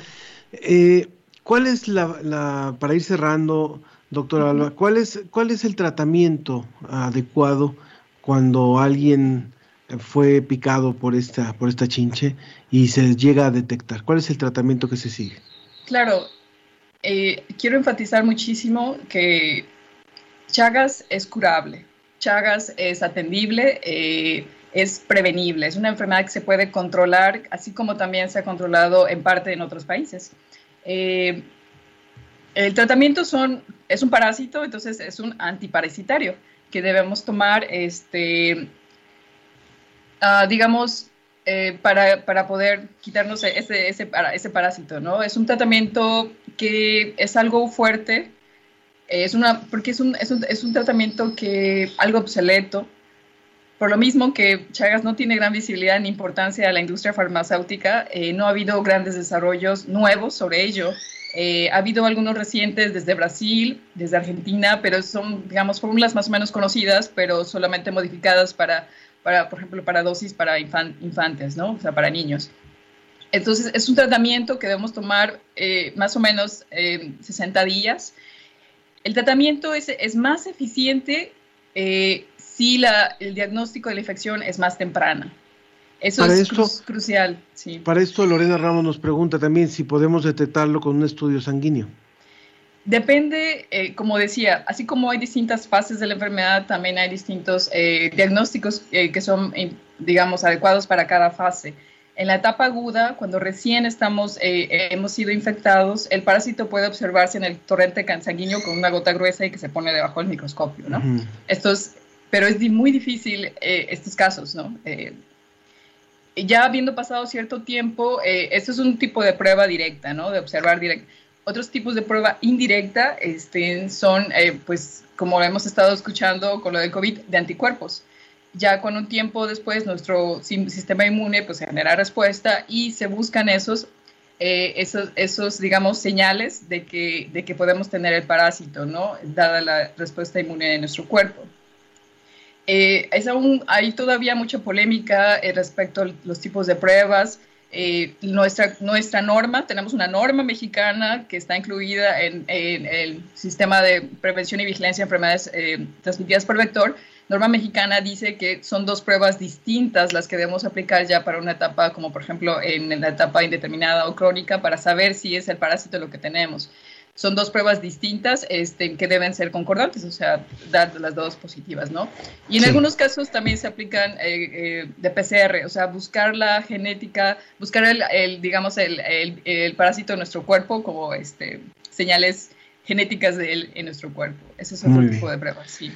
Eh, ¿Cuál es la, para ir cerrando, doctora Alba, cuál es, cuál es el tratamiento adecuado cuando alguien fue picado por esta, por esta chinche y se llega a detectar? ¿Cuál es el tratamiento que se sigue? Claro, eh, quiero enfatizar muchísimo que Chagas es curable, Chagas es atendible, eh, es prevenible, es una enfermedad que se puede controlar, así como también se ha controlado en parte en otros países. Eh, el tratamiento son, es un parásito, entonces es un antiparasitario que debemos tomar este, Ah, digamos, eh, para, para, poder quitarnos ese, ese, ese, parásito, ¿no? Es un tratamiento que es algo fuerte, es una, porque es un, es un, es un tratamiento que algo obsoleto, por lo mismo que Chagas no tiene gran visibilidad ni importancia a la industria farmacéutica, eh, no ha habido grandes desarrollos nuevos sobre ello. Eh, ha habido algunos recientes desde Brasil, desde Argentina, pero son, digamos, fórmulas más o menos conocidas, pero solamente modificadas para para, por ejemplo, para dosis para infantes, ¿no? O sea, para niños. Entonces, es un tratamiento que debemos tomar eh, más o menos 60 eh, días. El tratamiento es, es más eficiente eh, si la, el diagnóstico de la infección es más temprana. Eso es crucial. Sí. Para esto, Lorena Ramos nos pregunta también si podemos detectarlo con un estudio sanguíneo. Depende, eh, como decía, así como hay distintas fases de la enfermedad, también hay distintos eh, diagnósticos eh, que son, digamos, adecuados para cada fase. En la etapa aguda, cuando recién estamos, hemos sido infectados, el parásito puede observarse en el torrente sanguíneo con una gota gruesa y que se pone debajo del microscopio, ¿no? pero es muy difícil estos casos, ¿no? ya habiendo pasado cierto tiempo, esto es un tipo de prueba directa, ¿no? De observar directo otros tipos de prueba indirecta este, son, eh, pues, como hemos estado escuchando con lo del COVID, de anticuerpos. ya con un tiempo después nuestro sistema inmune pues genera respuesta y se buscan esos, eh, esos, esos, digamos, señales de que, de que podemos tener el parásito, ¿no? Dada la respuesta inmune de nuestro cuerpo. Eh, es aún, hay todavía mucha polémica eh, respecto a los tipos de pruebas. Eh, nuestra, nuestra norma, tenemos una norma mexicana que está incluida en, el sistema de prevención y vigilancia de enfermedades transmitidas por vector. Norma mexicana dice que son dos pruebas distintas las que debemos aplicar ya para una etapa, como por ejemplo en la etapa indeterminada o crónica, para saber si es el parásito lo que tenemos son dos pruebas distintas este, que deben ser concordantes, o sea, dar las dos positivas, ¿no? Y en algunos casos también se aplican eh, eh, de PCR, o sea, buscar la genética, buscar el, digamos, el, el, parásito en nuestro cuerpo como este, señales genéticas de él en nuestro cuerpo. Ese es otro tipo de pruebas, sí.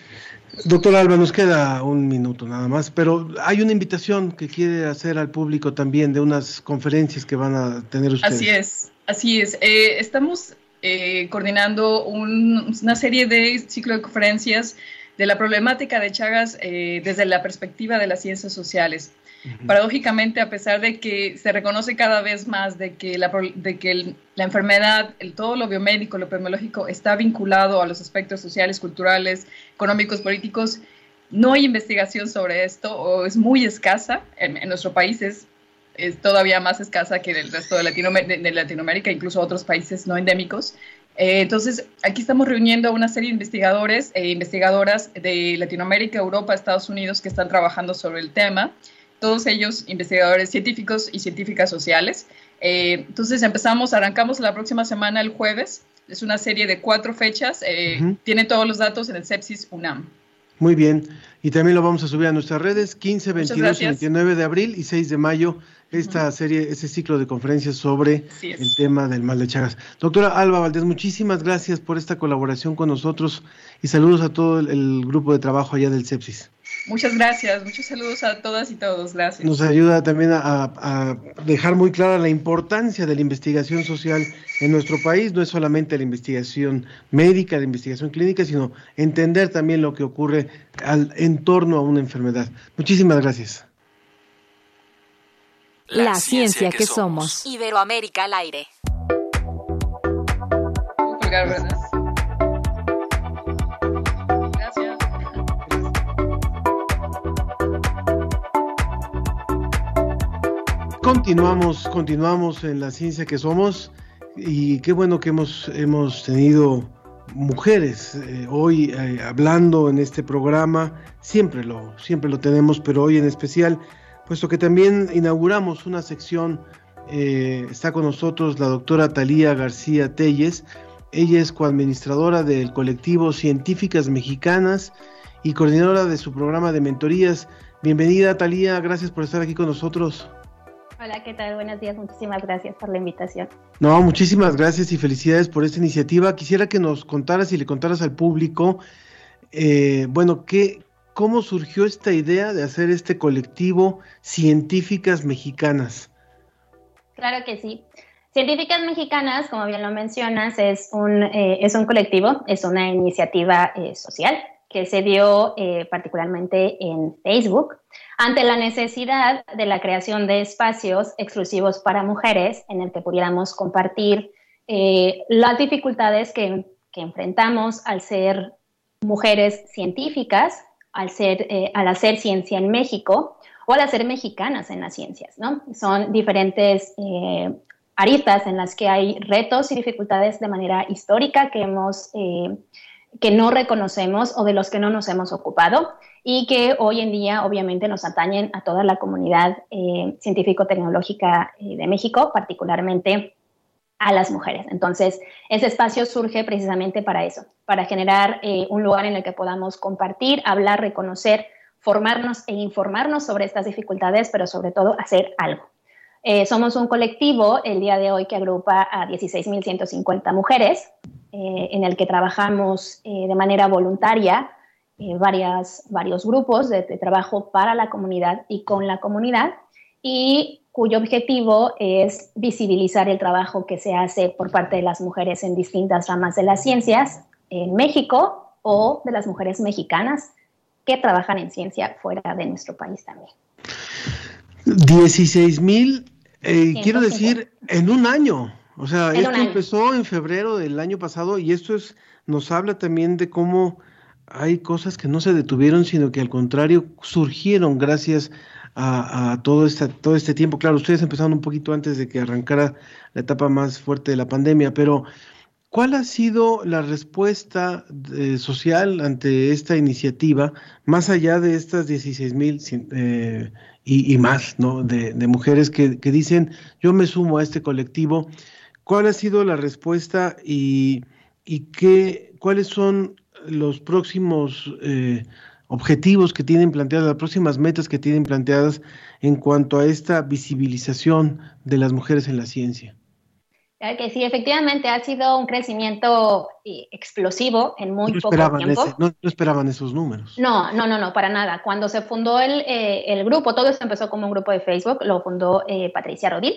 Doctor Alba, nos queda un minuto nada más, pero hay una invitación que quiere hacer al público también de unas conferencias que van a tener ustedes. Así es, así es. Eh, estamos eh, coordinando una serie de ciclo de conferencias de la problemática de Chagas eh, desde la perspectiva de las ciencias sociales. Paradójicamente, a pesar de que se reconoce cada vez más de que la, de que la enfermedad, el, todo lo biomédico, lo epidemiológico está vinculado a los aspectos sociales, culturales, económicos, políticos, no hay investigación sobre esto o es muy escasa. En, en nuestro país es es todavía más escasa que en el resto de, de, Latinoamérica, incluso otros países no endémicos. Eh, entonces, aquí estamos reuniendo a una serie de investigadores e investigadoras de Latinoamérica, Europa, Estados Unidos que están trabajando sobre el tema, todos ellos investigadores científicos y científicas sociales. Eh, entonces, empezamos, arrancamos la próxima semana, el jueves. Es una serie de cuatro fechas. Eh, Tiene todos los datos en el Sepsis UNAM. Muy bien. Y también lo vamos a subir a nuestras redes, 15, 22 y 29 de abril y 6 de mayo esta serie, ese ciclo de conferencias sobre el tema del mal de Chagas. Doctora Alba Valdés, muchísimas gracias por esta colaboración con nosotros y saludos a todo el, grupo de trabajo allá del Sepsis. Muchas gracias, muchos saludos a todas y todos, gracias. Nos ayuda también a, dejar muy clara la importancia de la investigación social en nuestro país, no es solamente la investigación médica, la investigación clínica, sino entender también lo que ocurre al, en torno a una enfermedad. Muchísimas gracias. La, ciencia, que, somos. Iberoamérica al aire. Gracias. Continuamos, continuamos en la ciencia que somos y qué bueno que hemos, hemos tenido mujeres eh, hoy eh, hablando en este programa, siempre lo, siempre lo tenemos, pero hoy en especial puesto que también inauguramos una sección, eh, está con nosotros la doctora Talía García Telles, ella es coadministradora del colectivo Científicas Mexicanas y coordinadora de su programa de mentorías. Bienvenida Talía, gracias por estar aquí con nosotros. Hola, ¿qué tal? Buenos días, muchísimas gracias por la invitación. No, muchísimas gracias y felicidades por esta iniciativa. Quisiera que nos contaras y le contaras al público, eh, bueno, ¿qué, cómo surgió esta idea de hacer este colectivo Científicas Mexicanas. Claro que sí. Científicas Mexicanas, como bien lo mencionas, es un, eh, es un colectivo, es una iniciativa eh, social que se dio eh, particularmente en Facebook ante la necesidad de la creación de espacios exclusivos para mujeres en el que pudiéramos compartir las dificultades que, que enfrentamos al ser mujeres científicas al, eh, al hacer ciencia en México o al hacer mexicanas en las ciencias, ¿no? Son diferentes eh, aristas en las que hay retos y dificultades de manera histórica que hemos... Eh, que no reconocemos o de los que no nos hemos ocupado y que hoy en día obviamente nos atañen a toda la comunidad científico-tecnológica de México, particularmente a las mujeres. Entonces, ese espacio surge precisamente para eso, para generar eh, un lugar en el que podamos compartir, hablar, reconocer, formarnos e informarnos sobre estas dificultades, pero sobre todo hacer algo. Eh, somos un colectivo el día de hoy que agrupa a 16.150 mujeres, eh, en el que trabajamos de manera voluntaria varias, varios grupos de, de trabajo para la comunidad y con la comunidad. Y cuyo objetivo es visibilizar el trabajo que se hace por parte de las mujeres en distintas ramas de las ciencias en México o de las mujeres mexicanas que trabajan en ciencia fuera de nuestro país también. 16 mil, eh, quiero decir, en un año. O sea, esto empezó en febrero del año pasado y esto es, nos habla también de cómo hay cosas que no se detuvieron, sino que al contrario surgieron gracias a, todo, este, todo este tiempo. Claro, ustedes empezaron un poquito antes de que arrancara la etapa más fuerte de la pandemia, pero ¿cuál ha sido la respuesta eh, social ante esta iniciativa, más allá de estas 16 mil eh, y, más, ¿no? De, mujeres que, que, dicen, yo me sumo a este colectivo. ¿Cuál ha sido la respuesta y, y qué, cuáles son los próximos eh, objetivos que tienen planteadas, las próximas metas que tienen planteadas en cuanto a esta visibilización de las mujeres en la ciencia? Claro que sí, efectivamente ha sido un crecimiento eh, explosivo en muy poco tiempo. no, esperaban esos números. No, no, no, no, para nada. Cuando se fundó el, eh, el grupo, todo esto empezó como un grupo de Facebook, lo fundó eh, Patricia Rodil.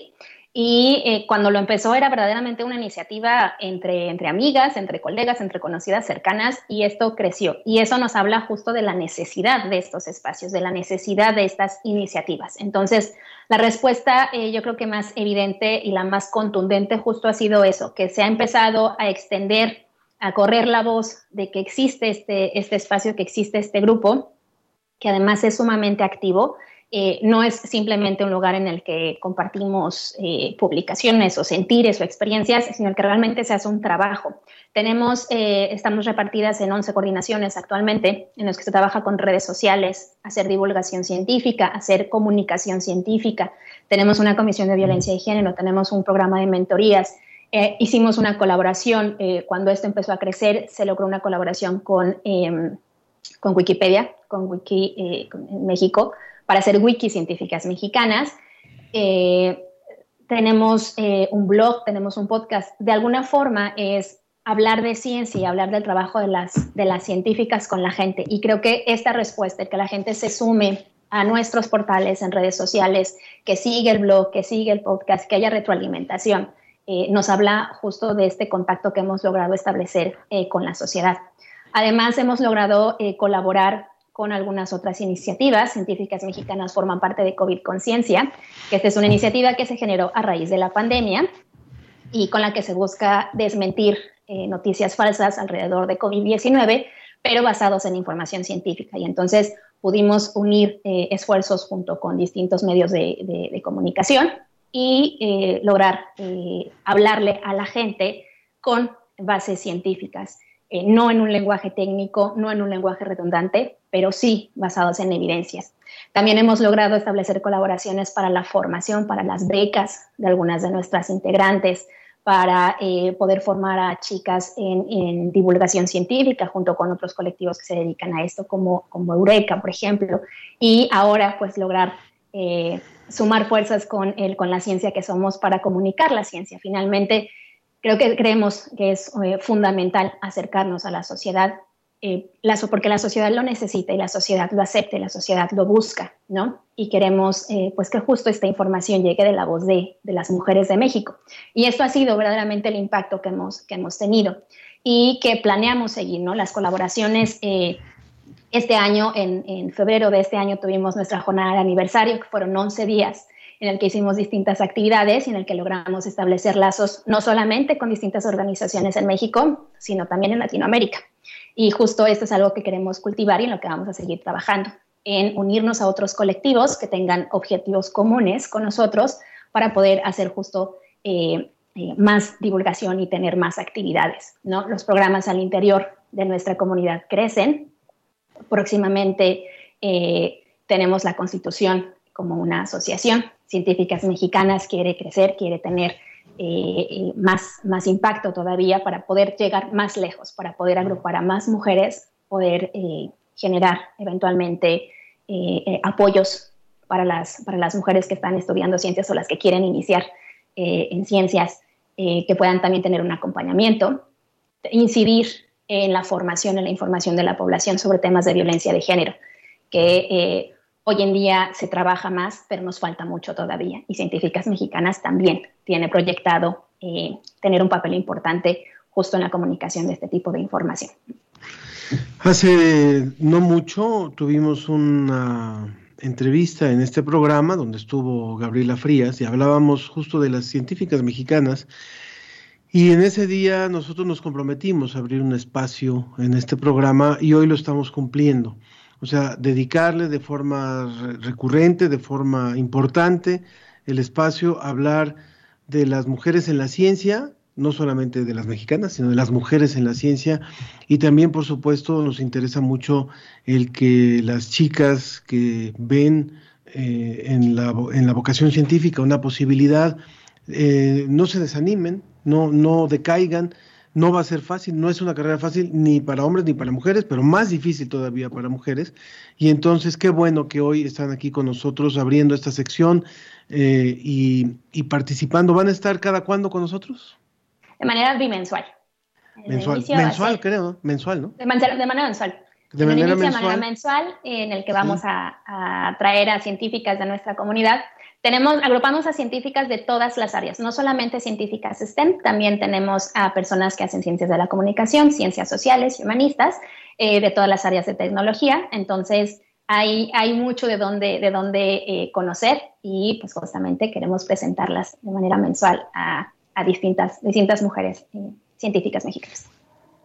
Y eh, cuando lo empezó era verdaderamente una iniciativa entre, entre amigas, entre colegas, entre conocidas cercanas, y esto creció. Y eso nos habla justo de la necesidad de estos espacios, de la necesidad de estas iniciativas. Entonces, la respuesta eh, yo creo que más evidente y la más contundente justo ha sido eso, que se ha empezado a extender, a correr la voz de que existe este, este espacio, que existe este grupo, que además es sumamente activo eh, no es simplemente un lugar en el que compartimos eh, publicaciones o sentires o experiencias, sino que realmente se hace un trabajo. Tenemos, eh, estamos repartidas en 11 coordinaciones actualmente, en las que se trabaja con redes sociales, hacer divulgación científica, hacer comunicación científica. Tenemos una comisión de violencia de género, tenemos un programa de mentorías. hicimos una colaboración, cuando esto empezó a crecer, se logró una colaboración con, em, con Wikipedia, con Wiki México, para hacer wikis científicas mexicanas. Eh, tenemos eh, un blog, tenemos un podcast. De alguna forma es hablar de ciencia y hablar del trabajo de las, de las científicas con la gente. Y creo que esta respuesta, que la gente se sume a nuestros portales en redes sociales, que sigue el blog, que sigue el podcast, que haya retroalimentación, eh, nos habla justo de este contacto que hemos logrado establecer con la sociedad. Además, hemos logrado colaborar con algunas otras iniciativas. Científicas mexicanas forman parte de COVID Conciencia, que esta es una iniciativa que se generó a raíz de la pandemia y con la que se busca desmentir eh, noticias falsas alrededor de COVID-19, pero basados en información científica. Y entonces pudimos unir eh, esfuerzos junto con distintos medios de, comunicación y eh, lograr hablarle a la gente con bases científicas. Eh, no en un lenguaje técnico, no en un lenguaje redundante, pero sí basados en evidencias. También hemos logrado establecer colaboraciones para la formación, para las becas de algunas de nuestras integrantes, para eh, poder formar a chicas en, divulgación científica junto con otros colectivos que se dedican a esto, como, como Eureka, por ejemplo, y ahora pues lograr eh, sumar fuerzas con, el, con la ciencia que somos para comunicar la ciencia. Finalmente, Creo que creemos que es eh, fundamental acercarnos a la sociedad, eh, porque la sociedad lo necesita y la sociedad lo acepta y la sociedad lo busca, ¿no? Y queremos eh, pues que justo esta información llegue de la voz de, las mujeres de México. Y esto ha sido verdaderamente el impacto que hemos, que hemos tenido y que planeamos seguir, ¿no? Las colaboraciones este año, en, en, febrero de este año, tuvimos nuestra jornada de aniversario, que fueron 11 días en el que hicimos distintas actividades y en el que logramos establecer lazos no solamente con distintas organizaciones en México, sino también en Latinoamérica. Y justo esto es algo que queremos cultivar y en lo que vamos a seguir trabajando, en unirnos a otros colectivos que tengan objetivos comunes con nosotros para poder hacer justo eh, eh, más divulgación y tener más actividades. ¿no? Los programas al interior de nuestra comunidad crecen. Próximamente eh, tenemos la constitución como una asociación científicas mexicanas quiere crecer, quiere tener eh, eh, más, más impacto todavía para poder llegar más lejos, para poder agrupar a más mujeres, poder eh, generar eventualmente apoyos para las, para las mujeres que están estudiando ciencias o las que quieren iniciar en ciencias, que puedan también tener un acompañamiento, incidir en la formación, en la información de la población sobre temas de violencia de género, que Hoy en día se trabaja más, pero nos falta mucho todavía. Y Científicas Mexicanas también tiene proyectado eh, tener un papel importante justo en la comunicación de este tipo de información. Hace no mucho tuvimos una entrevista en este programa donde estuvo Gabriela Frías y hablábamos justo de las científicas mexicanas y en ese día nosotros nos comprometimos a abrir un espacio en este programa y hoy lo estamos cumpliendo. O sea, dedicarle de forma recurrente, de forma importante, el espacio a hablar de las mujeres en la ciencia, no solamente de las mexicanas, sino de las mujeres en la ciencia. Y también, por supuesto, nos interesa mucho el que las chicas que ven eh, en, la, en, la, vocación científica una posibilidad, eh, no se desanimen, no, no decaigan. No va a ser fácil, no es una carrera fácil ni para hombres ni para mujeres, pero más difícil todavía para mujeres. Y entonces, qué bueno que hoy están aquí con nosotros abriendo esta sección eh, y, y, participando. ¿Van a estar cada cuándo con nosotros? De manera bimensual. Mensual, mensual creo, mensual, ¿no? De, manera, de manera mensual. De manera, mensual. en el que vamos sí. a, a traer a científicas de nuestra comunidad tenemos, agrupamos a científicas de todas las áreas, no solamente científicas STEM, también tenemos a personas que hacen ciencias de la comunicación, ciencias sociales humanistas, eh, de todas las áreas de tecnología. Entonces, hay, hay mucho de dónde, de dónde eh, conocer y pues justamente queremos presentarlas de manera mensual a, a distintas, distintas mujeres eh, científicas mexicanas.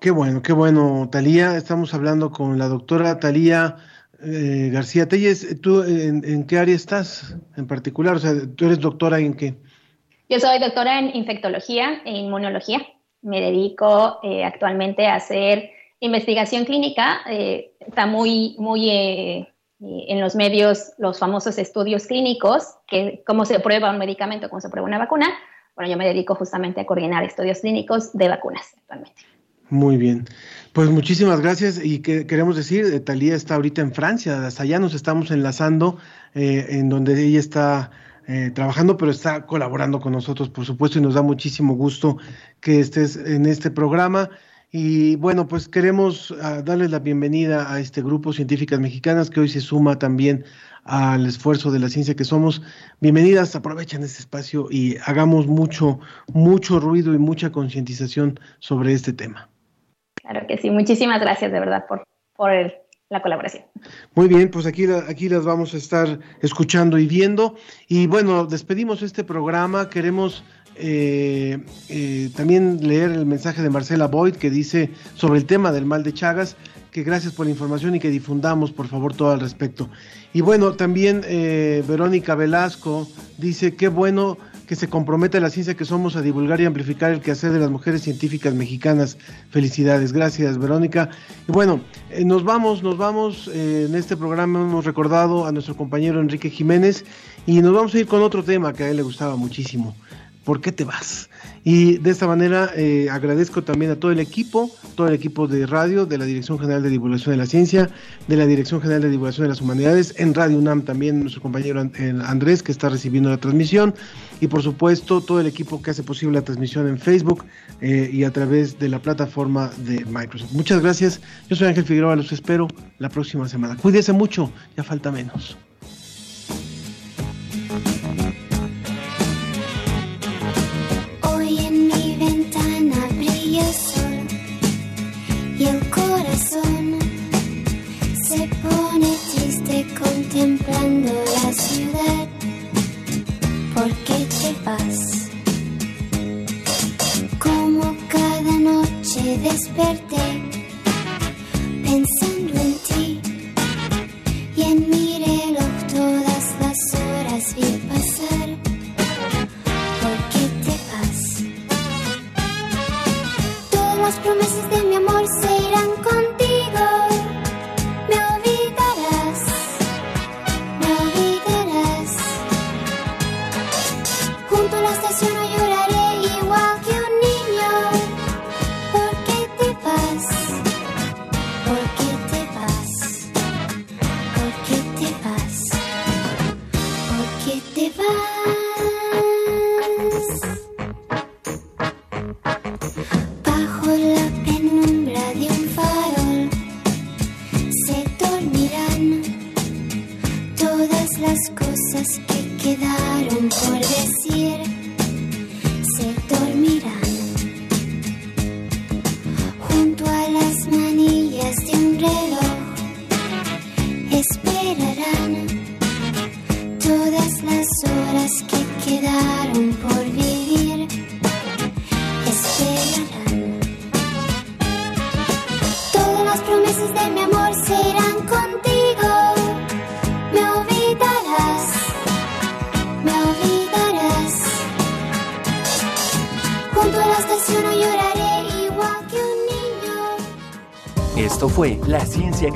Qué bueno, qué bueno, Talía. Estamos hablando con la doctora Talía. Eh, García Telles, ¿tú en, en, qué área estás en particular? O sea, ¿tú eres doctora en qué? Yo soy doctora en infectología e inmunología. Me dedico eh, actualmente a hacer investigación clínica. Eh, está muy, muy en los medios los famosos estudios clínicos, que cómo se prueba un medicamento, cómo se prueba una vacuna. Bueno, yo me dedico justamente a coordinar estudios clínicos de vacunas actualmente. Muy bien. Pues muchísimas gracias y que queremos decir, eh, Talía está ahorita en Francia, hasta allá nos estamos enlazando, eh, en donde ella está eh, trabajando, pero está colaborando con nosotros, por supuesto, y nos da muchísimo gusto que estés en este programa. Y bueno, pues queremos uh, darles la bienvenida a este grupo Científicas Mexicanas que hoy se suma también al esfuerzo de la ciencia que somos. Bienvenidas, aprovechen este espacio y hagamos mucho, mucho ruido y mucha concientización sobre este tema. Claro que sí, muchísimas gracias de verdad por, por el, la colaboración. Muy bien, pues aquí, aquí las vamos a estar escuchando y viendo. Y bueno, despedimos este programa. Queremos eh, eh, también leer el mensaje de Marcela Boyd que dice sobre el tema del mal de Chagas, que gracias por la información y que difundamos por favor todo al respecto. Y bueno, también eh, Verónica Velasco dice, qué bueno que se compromete la ciencia que somos a divulgar y amplificar el quehacer de las mujeres científicas mexicanas. Felicidades, gracias Verónica. Y bueno, eh, nos vamos, nos vamos. Eh, en este programa hemos recordado a nuestro compañero Enrique Jiménez y nos vamos a ir con otro tema que a él le gustaba muchísimo. ¿Por qué te vas? Y de esta manera eh, agradezco también a todo el equipo, todo el equipo de radio, de la Dirección General de Divulgación de la Ciencia, de la Dirección General de Divulgación de las Humanidades, en Radio UNAM también nuestro compañero Andrés que está recibiendo la transmisión y por supuesto todo el equipo que hace posible la transmisión en Facebook eh, y a través de la plataforma de Microsoft. Muchas gracias, yo soy Ángel Figueroa, los espero la próxima semana. Cuídese mucho, ya falta menos. Como cada noche desperté pensando en ti y en mi reloj todas las horas vi pasar. ¿Por qué te vas? Todas las promesas de mi amor se irán